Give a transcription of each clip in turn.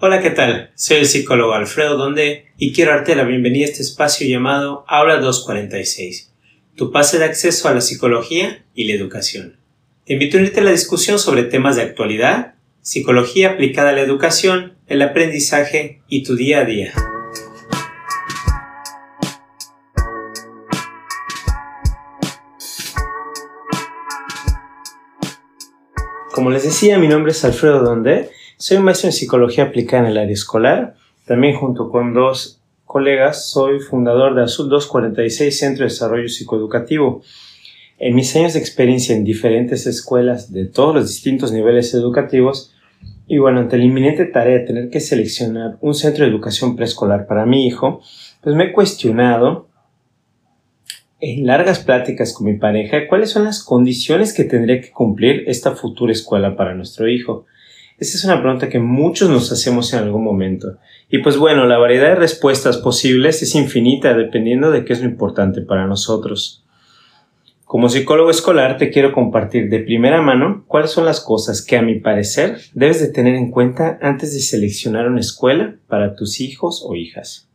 Hola, ¿qué tal? Soy el psicólogo Alfredo Donde y quiero darte la bienvenida a este espacio llamado Aula 246, tu pase de acceso a la psicología y la educación. Te invito a unirte a la discusión sobre temas de actualidad, psicología aplicada a la educación, el aprendizaje y tu día a día. Como les decía, mi nombre es Alfredo Donde, soy maestro en psicología aplicada en el área escolar. También junto con dos colegas soy fundador de Azul 246 Centro de Desarrollo Psicoeducativo. En mis años de experiencia en diferentes escuelas de todos los distintos niveles educativos, y bueno, ante la inminente tarea de tener que seleccionar un centro de educación preescolar para mi hijo, pues me he cuestionado en largas pláticas con mi pareja cuáles son las condiciones que tendría que cumplir esta futura escuela para nuestro hijo. Esta es una pregunta que muchos nos hacemos en algún momento. Y pues bueno, la variedad de respuestas posibles es infinita dependiendo de qué es lo importante para nosotros. Como psicólogo escolar te quiero compartir de primera mano cuáles son las cosas que a mi parecer debes de tener en cuenta antes de seleccionar una escuela para tus hijos o hijas.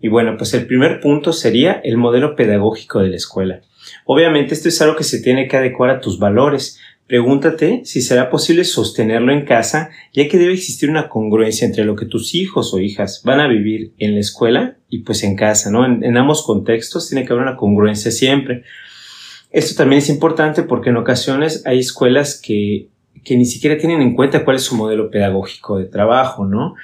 Y bueno, pues el primer punto sería el modelo pedagógico de la escuela. Obviamente esto es algo que se tiene que adecuar a tus valores. Pregúntate si será posible sostenerlo en casa, ya que debe existir una congruencia entre lo que tus hijos o hijas van a vivir en la escuela y pues en casa, ¿no? En, ambos contextos tiene que haber una congruencia siempre. Esto también es importante porque en ocasiones hay escuelas que, que ni siquiera tienen en cuenta cuál es su modelo pedagógico de trabajo, ¿no?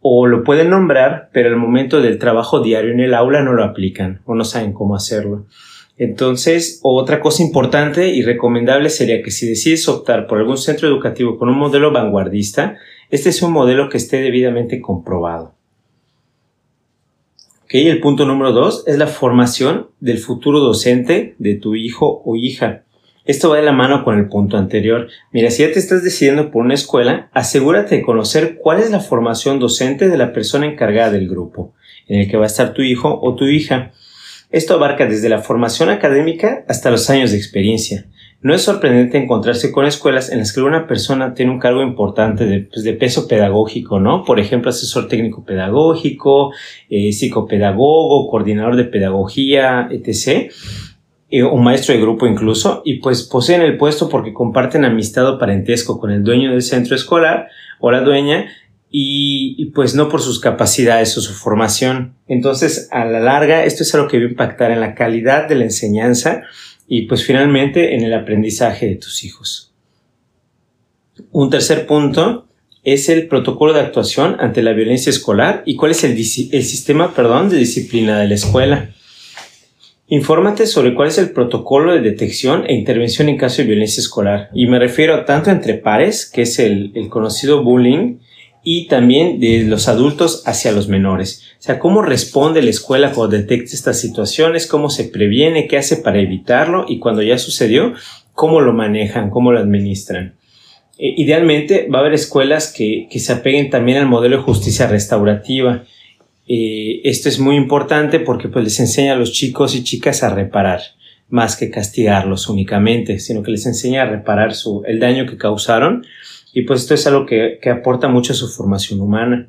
o lo pueden nombrar, pero al momento del trabajo diario en el aula no lo aplican o no saben cómo hacerlo. Entonces, otra cosa importante y recomendable sería que si decides optar por algún centro educativo con un modelo vanguardista, este es un modelo que esté debidamente comprobado. Okay, el punto número dos es la formación del futuro docente de tu hijo o hija. Esto va de la mano con el punto anterior. Mira, si ya te estás decidiendo por una escuela, asegúrate de conocer cuál es la formación docente de la persona encargada del grupo en el que va a estar tu hijo o tu hija. Esto abarca desde la formación académica hasta los años de experiencia. No es sorprendente encontrarse con escuelas en las que una persona tiene un cargo importante de, pues, peso pedagógico, ¿no? Por ejemplo, asesor técnico pedagógico, eh, psicopedagogo, coordinador de pedagogía, etc o maestro de grupo incluso, y pues poseen el puesto porque comparten amistad o parentesco con el dueño del centro escolar o la dueña y, pues no por sus capacidades o su formación. Entonces, a la larga, esto es algo que va a impactar en la calidad de la enseñanza y pues finalmente en el aprendizaje de tus hijos. Un tercer punto es el protocolo de actuación ante la violencia escolar y cuál es el, el sistema, perdón, de disciplina de la escuela. Infórmate sobre cuál es el protocolo de detección e intervención en caso de violencia escolar. Y me refiero tanto entre pares, que es el, conocido bullying, y también de los adultos hacia los menores. O sea, cómo responde la escuela cuando detecta estas situaciones, cómo se previene, qué hace para evitarlo y cuando ya sucedió, cómo lo manejan, cómo lo administran. Eh, idealmente va a haber escuelas que, que se apeguen también al modelo de justicia restaurativa. Eh, esto es muy importante porque pues les enseña a los chicos y chicas a reparar más que castigarlos únicamente, sino que les enseña a reparar su, el daño que causaron y pues esto es algo que, que aporta mucho a su formación humana.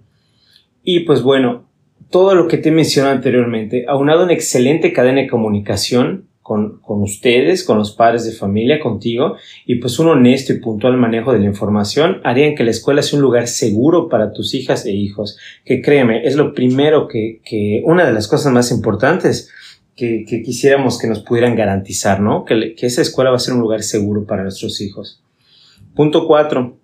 Y pues bueno, todo lo que te mencioné anteriormente, aunado una excelente cadena de comunicación, con, con, ustedes, con los padres de familia, contigo, y pues un honesto y puntual manejo de la información harían que la escuela sea un lugar seguro para tus hijas e hijos, que créeme, es lo primero que, que una de las cosas más importantes que, quisiéramos que nos pudieran garantizar, ¿no? Que, que esa escuela va a ser un lugar seguro para nuestros hijos. Punto cuatro,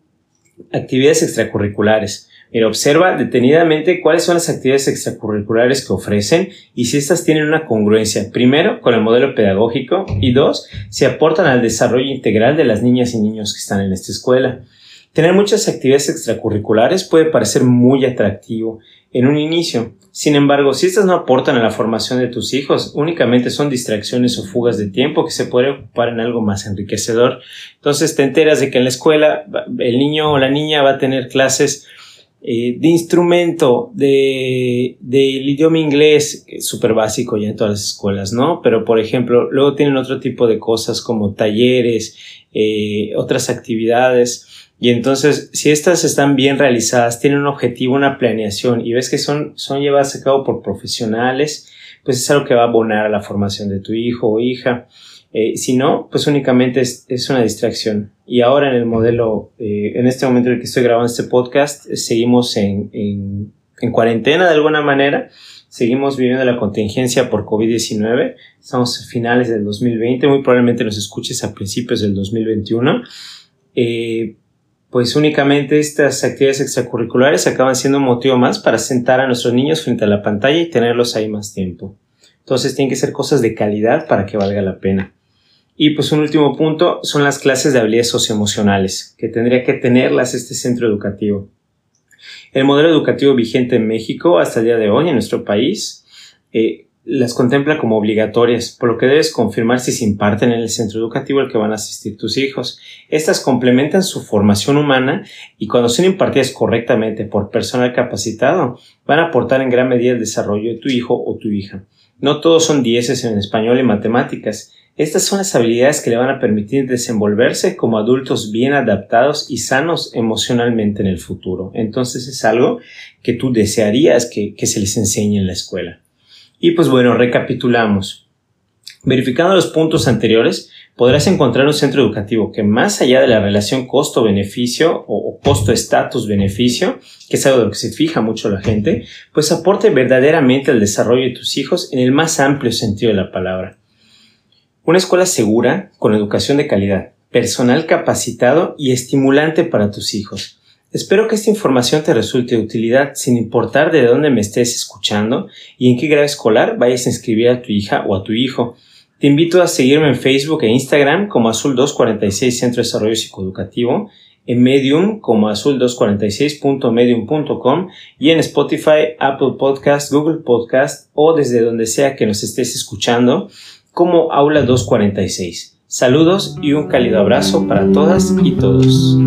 actividades extracurriculares. Mira, observa detenidamente cuáles son las actividades extracurriculares que ofrecen y si éstas tienen una congruencia, primero, con el modelo pedagógico y dos, si aportan al desarrollo integral de las niñas y niños que están en esta escuela. Tener muchas actividades extracurriculares puede parecer muy atractivo en un inicio. Sin embargo, si estas no aportan a la formación de tus hijos, únicamente son distracciones o fugas de tiempo que se puede ocupar en algo más enriquecedor. Entonces te enteras de que en la escuela el niño o la niña va a tener clases eh, de instrumento de, del idioma inglés, súper básico ya en todas las escuelas, ¿no? Pero, por ejemplo, luego tienen otro tipo de cosas como talleres, eh, otras actividades, Y entonces, si estas están bien realizadas, tienen un objetivo, una planeación y ves que son, son llevadas a cabo por profesionales, pues es algo que va a abonar a la formación de tu hijo o hija. Eh, si no, pues únicamente es, una distracción. Y ahora en el modelo, eh, en este momento en el que estoy grabando este podcast, seguimos en, en, en cuarentena de alguna manera seguimos viviendo la contingencia por COVID-19. Estamos a finales del 2020, muy probablemente nos escuches a principios del 2021. Eh, pues únicamente estas actividades extracurriculares acaban siendo un motivo más para sentar a nuestros niños frente a la pantalla y tenerlos ahí más tiempo. Entonces tienen que ser cosas de calidad para que valga la pena. Y pues un último punto son las clases de habilidades socioemocionales, que tendría que tenerlas este centro educativo. El modelo educativo vigente en México hasta el día de hoy en nuestro país eh, las contempla como obligatorias, por lo que debes confirmar si se imparten en el centro educativo al que van a asistir tus hijos. Estas complementan su formación humana y cuando son impartidas correctamente por personal capacitado, van a aportar en gran medida el desarrollo de tu hijo o tu hija. No todos son dieces en español y matemáticas, estas son las habilidades que le van a permitir desenvolverse como adultos bien adaptados y sanos emocionalmente en el futuro. Entonces es algo que tú desearías que, se les enseñe en la escuela. Y pues bueno, recapitulamos. Verificando los puntos anteriores, podrás encontrar un centro educativo que más allá de la relación costo-beneficio o, costo-estatus-beneficio, que es algo de lo que se fija mucho la gente, pues aporte verdaderamente al desarrollo de tus hijos en el más amplio sentido de la palabra. Una escuela segura, con educación de calidad, personal capacitado y estimulante para tus hijos. Espero que esta información te resulte de utilidad sin importar de dónde me estés escuchando y en qué grado escolar vayas a inscribir a tu hija o a tu hijo. Te invito a seguirme en Facebook e Instagram como Azul246 Centro de Desarrollo Psicoeducativo, en Medium como azul246.medium.com y en Spotify, Apple Podcast, Google Podcast o desde donde sea que nos estés escuchando como Aula 246. Saludos y un cálido abrazo para todas y todos.